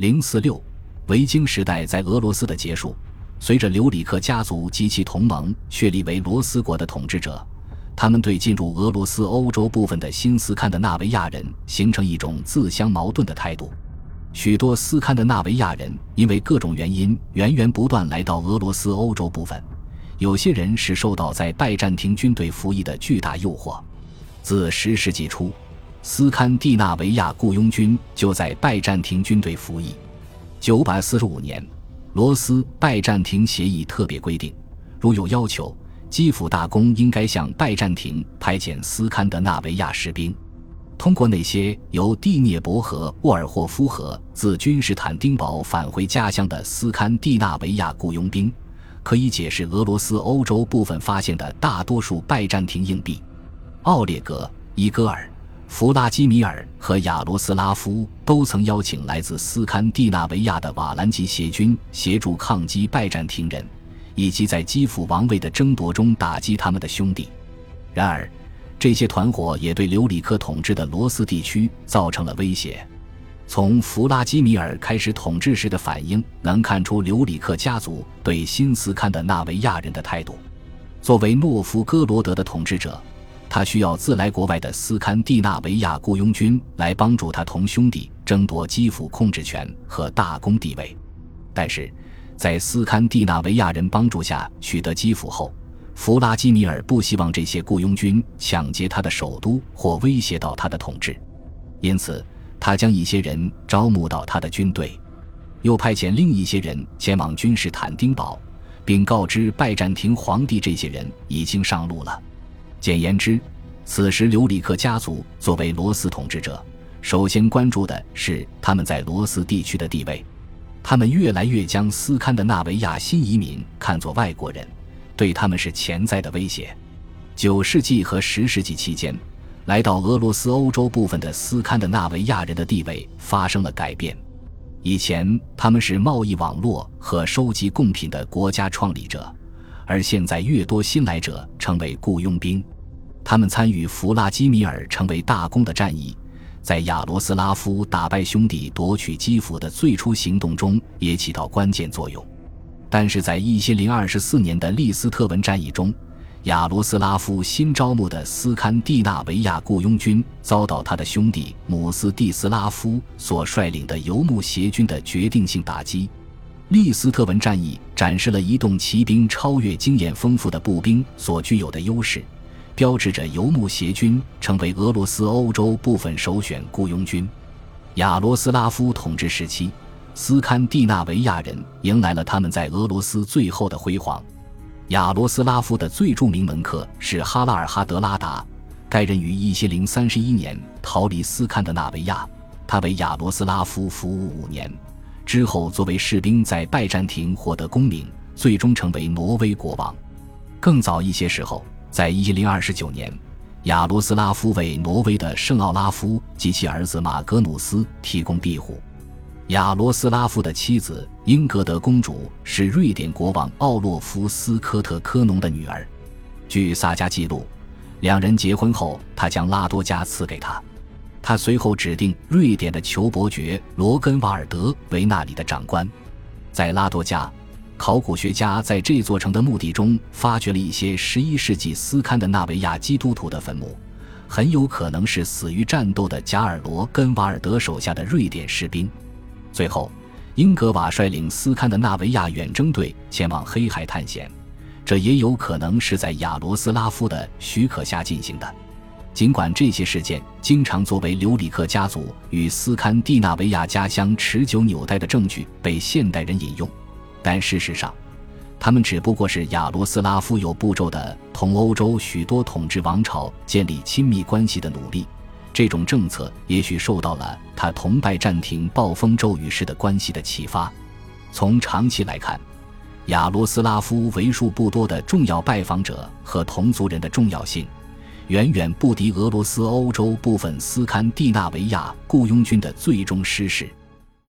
零四六，维京时代在俄罗斯的结束。随着留里克家族及其同盟确立为罗斯国的统治者，他们对进入俄罗斯欧洲部分的新斯堪的纳维亚人形成一种自相矛盾的态度。许多斯堪的纳维亚人因为各种原因源源不断来到俄罗斯欧洲部分，有些人是受到在拜占庭军队服役的巨大诱惑。自十世纪初，斯堪的纳维亚雇佣军就在拜占庭军队服役。九百四十五年。罗斯拜占庭协议特别规定，如有要求，基辅大公应该向拜占庭派遣斯堪的纳维亚士兵。通过那些由蒂涅伯河、沃尔霍夫河自君士坦丁堡返回家乡的斯堪的纳维亚雇佣兵，可以解释俄罗斯欧洲部分发现的大多数拜占庭硬币。奥列格、伊戈尔。弗拉基米尔和亚罗斯拉夫都曾邀请来自斯堪的纳维亚的瓦兰吉协军协助抗击拜占庭人，以及在基辅王位的争夺中打击他们的兄弟。然而，这些团伙也对留里克统治的罗斯地区造成了威胁。从弗拉基米尔开始统治时的反应，能看出留里克家族对新斯堪的纳维亚人的态度。作为诺夫哥罗德的统治者。他需要自来国外的斯堪的纳维亚雇佣军来帮助他同兄弟争夺基辅控制权和大公地位，但是，在斯堪的纳维亚人帮助下取得基辅后，弗拉基米尔不希望这些雇佣军抢劫他的首都或威胁到他的统治，因此他将一些人招募到他的军队，又派遣另一些人前往君士坦丁堡，并告知拜占庭皇帝这些人已经上路了。简言之，此时留里克家族作为罗斯统治者，首先关注的是他们在罗斯地区的地位。他们越来越将斯堪的纳维亚新移民看作外国人，对他们是潜在的威胁。九世纪和十世纪期间，来到俄罗斯欧洲部分的斯堪的纳维亚人的地位发生了改变。以前他们是贸易网络和收集贡品的国家创立者。而现在，越多新来者成为雇佣兵，他们参与弗拉基米尔成为大公的战役，在亚罗斯拉夫打败兄弟夺取基辅的最初行动中也起到关键作用。但是在一千零二十四年的利斯特文战役中，亚罗斯拉夫新招募的斯堪的纳维亚雇佣军遭到他的兄弟姆斯蒂斯拉夫所率领的游牧协军的决定性打击。利斯特文战役展示了移动骑兵超越经验丰富的步兵所具有的优势，标志着游牧协军成为俄罗斯欧洲部分首选雇佣军。亚罗斯拉夫统治时期，斯堪的纳维亚人迎来了他们在俄罗斯最后的辉煌。亚罗斯拉夫的最著名门客是哈拉尔哈德拉达，该人于一千零三十一年逃离斯堪的纳维亚，他为亚罗斯拉夫服务五年。之后，作为士兵在拜占庭获得功名，最终成为挪威国王。更早一些时候，在一零二十九年，亚罗斯拉夫为挪威的圣奥拉夫及其儿子马格努斯提供庇护。亚罗斯拉夫的妻子英格德公主是瑞典国王奥洛夫斯科特科农的女儿。据萨迦记录，两人结婚后，他将拉多加赐给他。他随后指定瑞典的裘伯爵罗根瓦尔德为那里的长官。在拉多加，考古学家在这座城的墓地中发掘了一些11世纪斯堪的纳维亚基督徒的坟墓，很有可能是死于战斗的贾尔罗根瓦尔德手下的瑞典士兵。最后，英格瓦率领斯堪的纳维亚远征队前往黑海探险，这也有可能是在亚罗斯拉夫的许可下进行的。尽管这些事件经常作为留里克家族与斯堪的纳维亚家乡持久纽带的证据被现代人引用，但事实上，他们只不过是亚罗斯拉夫有步骤的同欧洲许多统治王朝建立亲密关系的努力。这种政策也许受到了他同拜占庭暴风骤雨式的关系的启发。从长期来看，亚罗斯拉夫为数不多的重要拜访者和同族人的重要性。远远不敌俄罗斯欧洲部分斯堪的纳维亚雇佣军的最终失势。